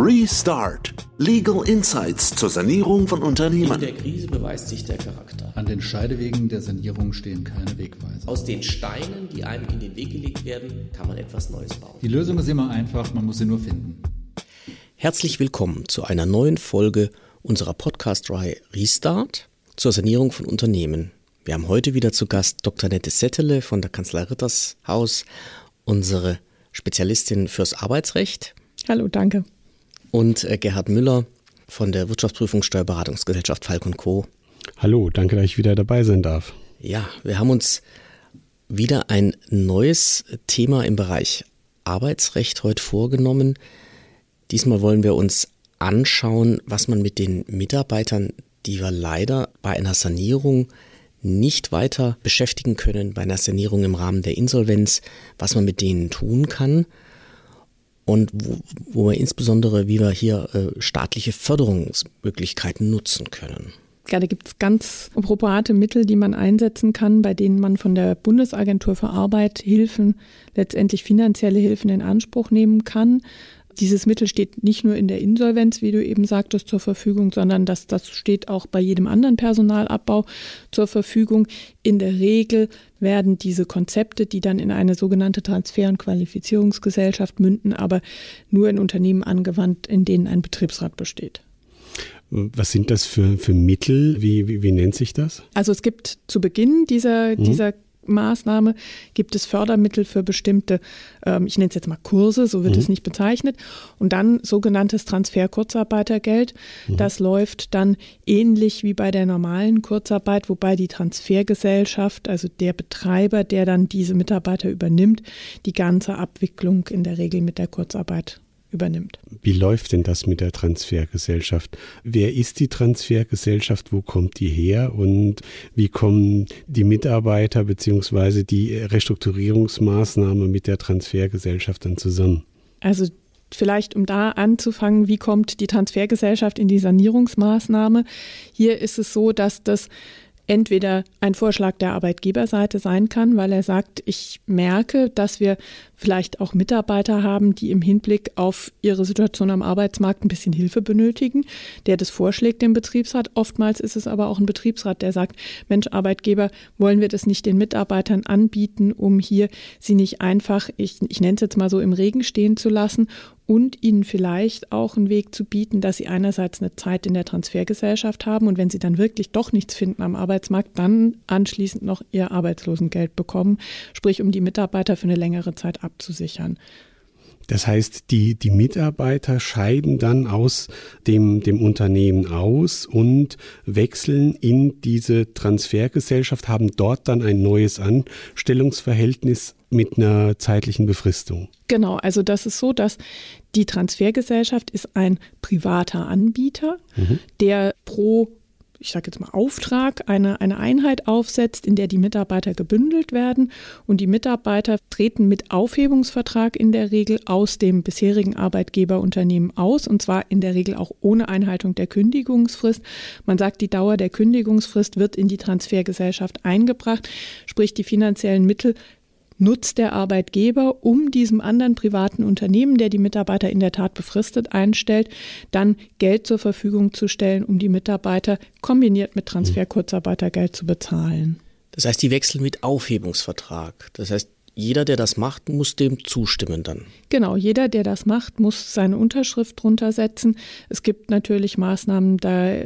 Restart. Legal Insights zur Sanierung von Unternehmen. In der Krise beweist sich der Charakter. An den Scheidewegen der Sanierung stehen keine Wegweiser. Aus den Steinen, die einem in den Weg gelegt werden, kann man etwas Neues bauen. Die Lösung ist immer einfach, man muss sie nur finden. Herzlich willkommen zu einer neuen Folge unserer Podcast-Reihe Restart zur Sanierung von Unternehmen. Wir haben heute wieder zu Gast Dr. Nette Settele von der Kanzlei Rittershaus, unsere Spezialistin fürs Arbeitsrecht. Hallo, danke und äh, Gerhard Müller von der Wirtschaftsprüfungssteuerberatungsgesellschaft Falk Co. Hallo, danke, dass ich wieder dabei sein darf. Ja, wir haben uns wieder ein neues Thema im Bereich Arbeitsrecht heute vorgenommen. Diesmal wollen wir uns anschauen, was man mit den Mitarbeitern, die wir leider bei einer Sanierung nicht weiter beschäftigen können, bei einer Sanierung im Rahmen der Insolvenz, was man mit denen tun kann und wo, wo wir insbesondere, wie wir hier äh, staatliche Förderungsmöglichkeiten nutzen können. Ja, da gibt es ganz appropriate Mittel, die man einsetzen kann, bei denen man von der Bundesagentur für Arbeit Hilfen, letztendlich finanzielle Hilfen in Anspruch nehmen kann. Dieses Mittel steht nicht nur in der Insolvenz, wie du eben sagtest, zur Verfügung, sondern das, das steht auch bei jedem anderen Personalabbau zur Verfügung. In der Regel werden diese Konzepte, die dann in eine sogenannte Transfer- und Qualifizierungsgesellschaft münden, aber nur in Unternehmen angewandt, in denen ein Betriebsrat besteht. Was sind das für, für Mittel? Wie, wie, wie nennt sich das? Also es gibt zu Beginn dieser, mhm. dieser Maßnahme gibt es Fördermittel für bestimmte, ähm, ich nenne es jetzt mal Kurse, so wird mhm. es nicht bezeichnet. Und dann sogenanntes Transfer-Kurzarbeitergeld. Mhm. Das läuft dann ähnlich wie bei der normalen Kurzarbeit, wobei die Transfergesellschaft, also der Betreiber, der dann diese Mitarbeiter übernimmt, die ganze Abwicklung in der Regel mit der Kurzarbeit übernimmt. Wie läuft denn das mit der Transfergesellschaft? Wer ist die Transfergesellschaft? Wo kommt die her? Und wie kommen die Mitarbeiter bzw. die Restrukturierungsmaßnahme mit der Transfergesellschaft dann zusammen? Also Vielleicht um da anzufangen, wie kommt die Transfergesellschaft in die Sanierungsmaßnahme? Hier ist es so, dass das entweder ein Vorschlag der Arbeitgeberseite sein kann, weil er sagt, ich merke, dass wir vielleicht auch Mitarbeiter haben, die im Hinblick auf ihre Situation am Arbeitsmarkt ein bisschen Hilfe benötigen, der das vorschlägt dem Betriebsrat. Oftmals ist es aber auch ein Betriebsrat, der sagt, Mensch, Arbeitgeber, wollen wir das nicht den Mitarbeitern anbieten, um hier sie nicht einfach, ich, ich nenne es jetzt mal so, im Regen stehen zu lassen und ihnen vielleicht auch einen Weg zu bieten, dass sie einerseits eine Zeit in der Transfergesellschaft haben und wenn sie dann wirklich doch nichts finden am Arbeitsmarkt, dann anschließend noch ihr Arbeitslosengeld bekommen, sprich um die Mitarbeiter für eine längere Zeit abzusichern. Das heißt, die, die Mitarbeiter scheiden dann aus dem, dem Unternehmen aus und wechseln in diese Transfergesellschaft, haben dort dann ein neues Anstellungsverhältnis mit einer zeitlichen Befristung. Genau, also das ist so, dass die Transfergesellschaft ist ein privater Anbieter, mhm. der pro ich sage jetzt mal, Auftrag eine, eine Einheit aufsetzt, in der die Mitarbeiter gebündelt werden. Und die Mitarbeiter treten mit Aufhebungsvertrag in der Regel aus dem bisherigen Arbeitgeberunternehmen aus, und zwar in der Regel auch ohne Einhaltung der Kündigungsfrist. Man sagt, die Dauer der Kündigungsfrist wird in die Transfergesellschaft eingebracht, sprich die finanziellen Mittel nutzt der Arbeitgeber, um diesem anderen privaten Unternehmen, der die Mitarbeiter in der Tat befristet einstellt, dann Geld zur Verfügung zu stellen, um die Mitarbeiter kombiniert mit Transfer-Kurzarbeitergeld zu bezahlen. Das heißt, die wechseln mit Aufhebungsvertrag. Das heißt, jeder, der das macht, muss dem zustimmen dann. Genau, jeder, der das macht, muss seine Unterschrift drunter setzen. Es gibt natürlich Maßnahmen, da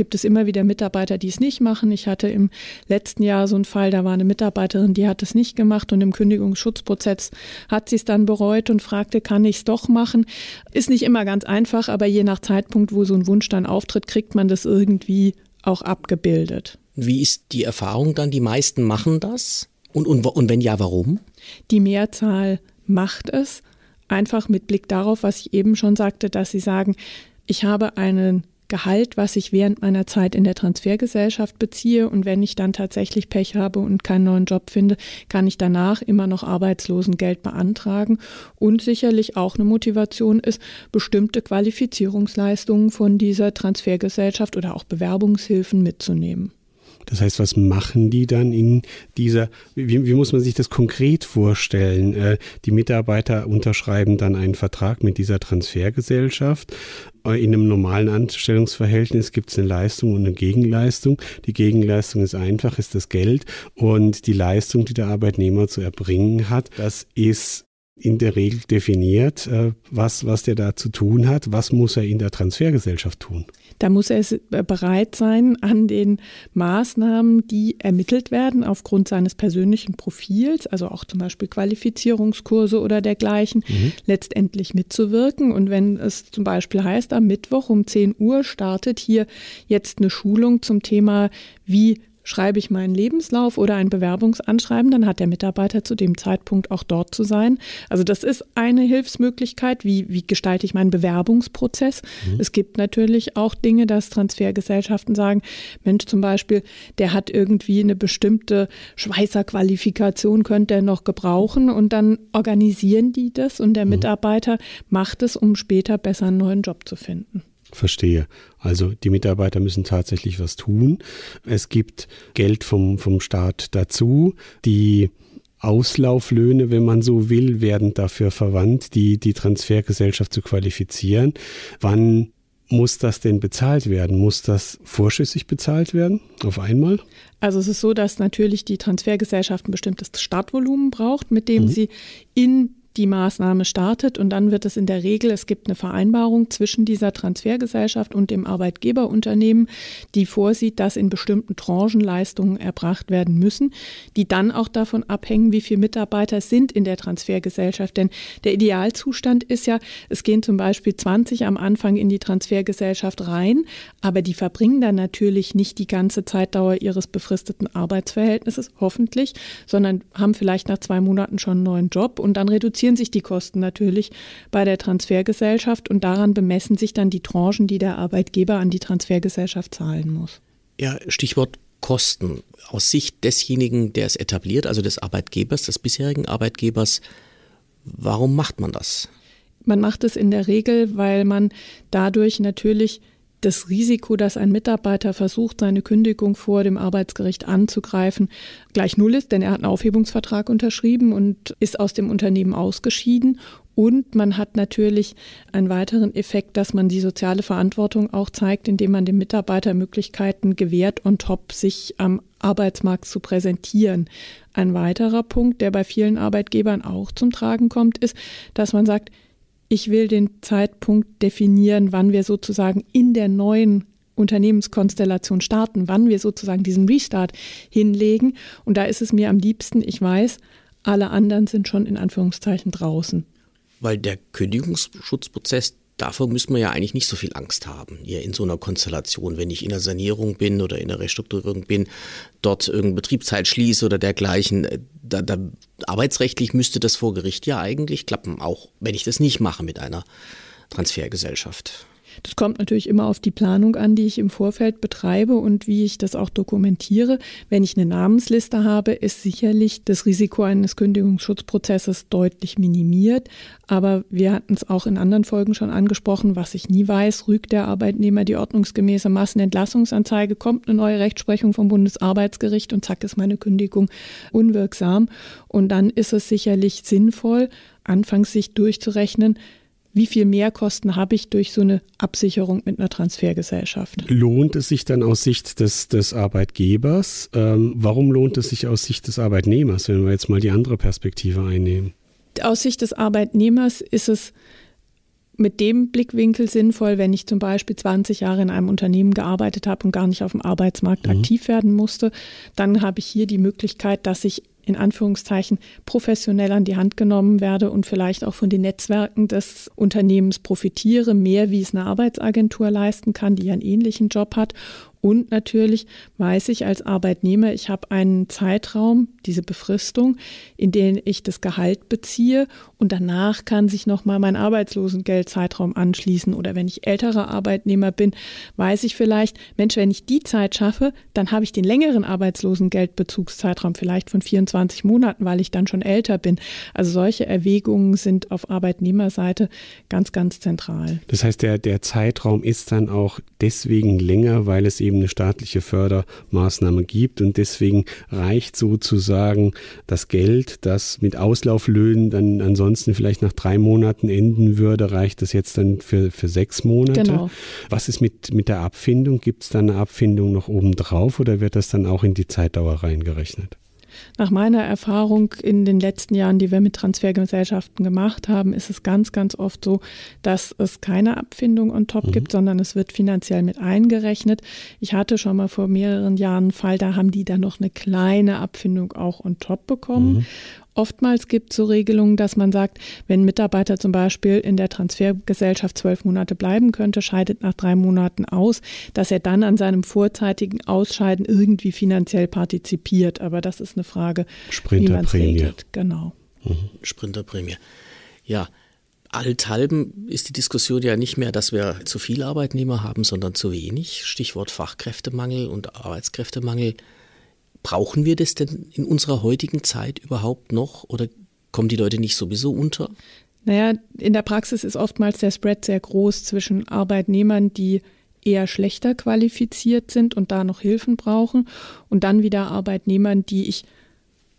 gibt es immer wieder Mitarbeiter, die es nicht machen. Ich hatte im letzten Jahr so einen Fall, da war eine Mitarbeiterin, die hat es nicht gemacht und im Kündigungsschutzprozess hat sie es dann bereut und fragte, kann ich es doch machen? Ist nicht immer ganz einfach, aber je nach Zeitpunkt, wo so ein Wunsch dann auftritt, kriegt man das irgendwie auch abgebildet. Wie ist die Erfahrung dann? Die meisten machen das? Und, und, und wenn ja, warum? Die Mehrzahl macht es, einfach mit Blick darauf, was ich eben schon sagte, dass sie sagen, ich habe einen Gehalt, was ich während meiner Zeit in der Transfergesellschaft beziehe. Und wenn ich dann tatsächlich Pech habe und keinen neuen Job finde, kann ich danach immer noch Arbeitslosengeld beantragen. Und sicherlich auch eine Motivation ist, bestimmte Qualifizierungsleistungen von dieser Transfergesellschaft oder auch Bewerbungshilfen mitzunehmen. Das heißt, was machen die dann in dieser, wie, wie muss man sich das konkret vorstellen? Äh, die Mitarbeiter unterschreiben dann einen Vertrag mit dieser Transfergesellschaft. In einem normalen Anstellungsverhältnis gibt es eine Leistung und eine Gegenleistung. Die Gegenleistung ist einfach, ist das Geld. Und die Leistung, die der Arbeitnehmer zu erbringen hat, das ist in der Regel definiert, äh, was, was der da zu tun hat. Was muss er in der Transfergesellschaft tun? Da muss er äh, bereit sein, an den Maßnahmen, die ermittelt werden, aufgrund seines persönlichen Profils, also auch zum Beispiel Qualifizierungskurse oder dergleichen, mhm. letztendlich mitzuwirken. Und wenn es zum Beispiel heißt, am Mittwoch um 10 Uhr startet hier jetzt eine Schulung zum Thema, wie schreibe ich meinen Lebenslauf oder ein Bewerbungsanschreiben, dann hat der Mitarbeiter zu dem Zeitpunkt auch dort zu sein. Also das ist eine Hilfsmöglichkeit. Wie, wie gestalte ich meinen Bewerbungsprozess? Mhm. Es gibt natürlich auch Dinge, dass Transfergesellschaften sagen, Mensch, zum Beispiel, der hat irgendwie eine bestimmte Schweißerqualifikation, könnte er noch gebrauchen und dann organisieren die das und der mhm. Mitarbeiter macht es, um später besser einen neuen Job zu finden. Verstehe. Also die Mitarbeiter müssen tatsächlich was tun. Es gibt Geld vom, vom Staat dazu. Die Auslauflöhne, wenn man so will, werden dafür verwandt, die, die Transfergesellschaft zu qualifizieren. Wann muss das denn bezahlt werden? Muss das vorschüssig bezahlt werden auf einmal? Also es ist so, dass natürlich die Transfergesellschaft ein bestimmtes Startvolumen braucht, mit dem mhm. sie in die Maßnahme startet und dann wird es in der Regel, es gibt eine Vereinbarung zwischen dieser Transfergesellschaft und dem Arbeitgeberunternehmen, die vorsieht, dass in bestimmten Tranchen Leistungen erbracht werden müssen, die dann auch davon abhängen, wie viele Mitarbeiter sind in der Transfergesellschaft. Denn der Idealzustand ist ja, es gehen zum Beispiel 20 am Anfang in die Transfergesellschaft rein, aber die verbringen dann natürlich nicht die ganze Zeitdauer ihres befristeten Arbeitsverhältnisses, hoffentlich, sondern haben vielleicht nach zwei Monaten schon einen neuen Job und dann reduzieren reduzieren sich die Kosten natürlich bei der Transfergesellschaft und daran bemessen sich dann die Tranchen, die der Arbeitgeber an die Transfergesellschaft zahlen muss. Ja, Stichwort Kosten. Aus Sicht desjenigen, der es etabliert, also des Arbeitgebers, des bisherigen Arbeitgebers, warum macht man das? Man macht es in der Regel, weil man dadurch natürlich das Risiko, dass ein Mitarbeiter versucht, seine Kündigung vor dem Arbeitsgericht anzugreifen, gleich null ist, denn er hat einen Aufhebungsvertrag unterschrieben und ist aus dem Unternehmen ausgeschieden. Und man hat natürlich einen weiteren Effekt, dass man die soziale Verantwortung auch zeigt, indem man dem Mitarbeiter Möglichkeiten gewährt, on top sich am Arbeitsmarkt zu präsentieren. Ein weiterer Punkt, der bei vielen Arbeitgebern auch zum Tragen kommt, ist, dass man sagt, ich will den Zeitpunkt definieren, wann wir sozusagen in der neuen Unternehmenskonstellation starten, wann wir sozusagen diesen Restart hinlegen. Und da ist es mir am liebsten, ich weiß, alle anderen sind schon in Anführungszeichen draußen. Weil der Kündigungsschutzprozess davor müssen wir ja eigentlich nicht so viel Angst haben, hier in so einer Konstellation. Wenn ich in der Sanierung bin oder in der Restrukturierung bin, dort irgendeine Betriebszeit schließe oder dergleichen, äh, da, da, arbeitsrechtlich müsste das vor Gericht ja eigentlich klappen, auch wenn ich das nicht mache mit einer Transfergesellschaft. Das kommt natürlich immer auf die Planung an, die ich im Vorfeld betreibe und wie ich das auch dokumentiere. Wenn ich eine Namensliste habe, ist sicherlich das Risiko eines Kündigungsschutzprozesses deutlich minimiert. Aber wir hatten es auch in anderen Folgen schon angesprochen, was ich nie weiß, rügt der Arbeitnehmer die ordnungsgemäße Massenentlassungsanzeige, kommt eine neue Rechtsprechung vom Bundesarbeitsgericht und zack ist meine Kündigung unwirksam. Und dann ist es sicherlich sinnvoll, anfangs sich durchzurechnen, wie viel Mehrkosten habe ich durch so eine Absicherung mit einer Transfergesellschaft? Lohnt es sich dann aus Sicht des, des Arbeitgebers? Ähm, warum lohnt es sich aus Sicht des Arbeitnehmers, wenn wir jetzt mal die andere Perspektive einnehmen? Aus Sicht des Arbeitnehmers ist es mit dem Blickwinkel sinnvoll, wenn ich zum Beispiel 20 Jahre in einem Unternehmen gearbeitet habe und gar nicht auf dem Arbeitsmarkt mhm. aktiv werden musste. Dann habe ich hier die Möglichkeit, dass ich in Anführungszeichen professionell an die Hand genommen werde und vielleicht auch von den Netzwerken des Unternehmens profitiere, mehr wie es eine Arbeitsagentur leisten kann, die einen ähnlichen Job hat und natürlich weiß ich als Arbeitnehmer, ich habe einen Zeitraum, diese Befristung, in den ich das Gehalt beziehe und danach kann sich nochmal mein Arbeitslosengeldzeitraum anschließen. Oder wenn ich älterer Arbeitnehmer bin, weiß ich vielleicht, Mensch, wenn ich die Zeit schaffe, dann habe ich den längeren Arbeitslosengeldbezugszeitraum vielleicht von 24 Monaten, weil ich dann schon älter bin. Also solche Erwägungen sind auf Arbeitnehmerseite ganz, ganz zentral. Das heißt, der, der Zeitraum ist dann auch deswegen länger, weil es eben eben eine staatliche Fördermaßnahme gibt und deswegen reicht sozusagen das Geld, das mit Auslauflöhnen dann ansonsten vielleicht nach drei Monaten enden würde, reicht das jetzt dann für, für sechs Monate. Genau. Was ist mit, mit der Abfindung? Gibt es da eine Abfindung noch obendrauf oder wird das dann auch in die Zeitdauer reingerechnet? Nach meiner Erfahrung in den letzten Jahren, die wir mit Transfergesellschaften gemacht haben, ist es ganz, ganz oft so, dass es keine Abfindung on top mhm. gibt, sondern es wird finanziell mit eingerechnet. Ich hatte schon mal vor mehreren Jahren einen Fall, da haben die dann noch eine kleine Abfindung auch on top bekommen. Mhm. Oftmals gibt es so Regelungen, dass man sagt, wenn ein Mitarbeiter zum Beispiel in der Transfergesellschaft zwölf Monate bleiben könnte, scheidet nach drei Monaten aus, dass er dann an seinem vorzeitigen Ausscheiden irgendwie finanziell partizipiert. Aber das ist eine Frage, wie man es regelt. Genau. Mhm. Sprinterprämie. Ja, Allenthalben ist die Diskussion ja nicht mehr, dass wir zu viele Arbeitnehmer haben, sondern zu wenig. Stichwort Fachkräftemangel und Arbeitskräftemangel. Brauchen wir das denn in unserer heutigen Zeit überhaupt noch oder kommen die Leute nicht sowieso unter? Naja, in der Praxis ist oftmals der Spread sehr groß zwischen Arbeitnehmern, die eher schlechter qualifiziert sind und da noch Hilfen brauchen und dann wieder Arbeitnehmern, die ich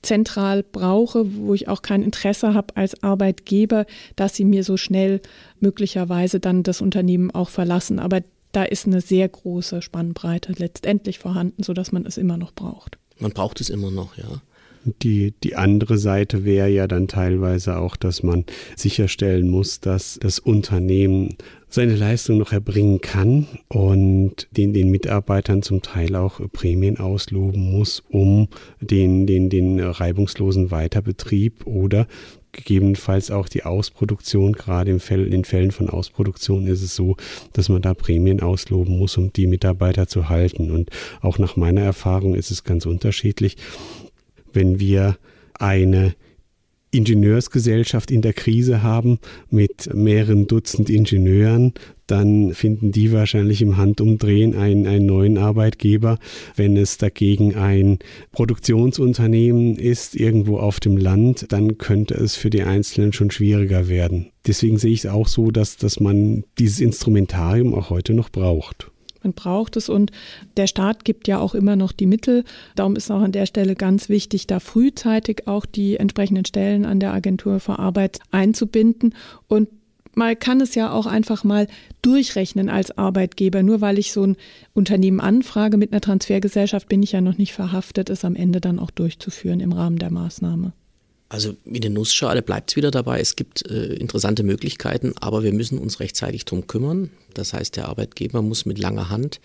zentral brauche, wo ich auch kein Interesse habe als Arbeitgeber, dass sie mir so schnell möglicherweise dann das Unternehmen auch verlassen. Aber da ist eine sehr große Spannbreite letztendlich vorhanden, sodass man es immer noch braucht. Man braucht es immer noch, ja. Die, die andere Seite wäre ja dann teilweise auch, dass man sicherstellen muss, dass das Unternehmen seine Leistung noch erbringen kann und den, den Mitarbeitern zum Teil auch Prämien ausloben muss, um den, den, den reibungslosen Weiterbetrieb oder gegebenenfalls auch die Ausproduktion. Gerade in Fällen von Ausproduktion ist es so, dass man da Prämien ausloben muss, um die Mitarbeiter zu halten. Und auch nach meiner Erfahrung ist es ganz unterschiedlich. Wenn wir eine Ingenieursgesellschaft in der Krise haben mit mehreren Dutzend Ingenieuren, dann finden die wahrscheinlich im Handumdrehen einen, einen neuen Arbeitgeber. Wenn es dagegen ein Produktionsunternehmen ist, irgendwo auf dem Land, dann könnte es für die Einzelnen schon schwieriger werden. Deswegen sehe ich es auch so, dass, dass man dieses Instrumentarium auch heute noch braucht. Man braucht es und der Staat gibt ja auch immer noch die Mittel. Darum ist auch an der Stelle ganz wichtig, da frühzeitig auch die entsprechenden Stellen an der Agentur für Arbeit einzubinden und man kann es ja auch einfach mal durchrechnen als Arbeitgeber. Nur weil ich so ein Unternehmen anfrage mit einer Transfergesellschaft, bin ich ja noch nicht verhaftet, es am Ende dann auch durchzuführen im Rahmen der Maßnahme. Also wie eine Nussschale bleibt es wieder dabei. Es gibt äh, interessante Möglichkeiten, aber wir müssen uns rechtzeitig darum kümmern. Das heißt, der Arbeitgeber muss mit langer Hand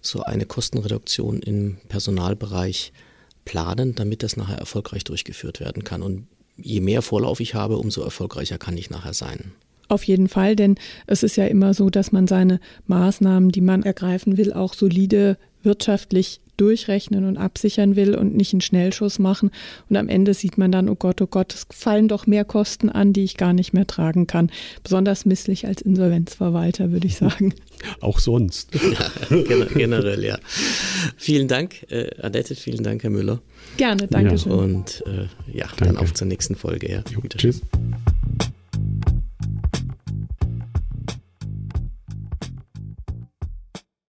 so eine Kostenreduktion im Personalbereich planen, damit das nachher erfolgreich durchgeführt werden kann. Und je mehr Vorlauf ich habe, umso erfolgreicher kann ich nachher sein. Auf jeden Fall, denn es ist ja immer so, dass man seine Maßnahmen, die man ergreifen will, auch solide wirtschaftlich durchrechnen und absichern will und nicht einen Schnellschuss machen. Und am Ende sieht man dann, oh Gott, oh Gott, es fallen doch mehr Kosten an, die ich gar nicht mehr tragen kann. Besonders misslich als Insolvenzverwalter, würde ich sagen. Auch sonst. Ja, generell, ja. Vielen Dank, äh, Annette, vielen Dank, Herr Müller. Gerne, danke ja. schön. Und äh, ja, danke. dann auf zur nächsten Folge. Ja. Jo, tschüss.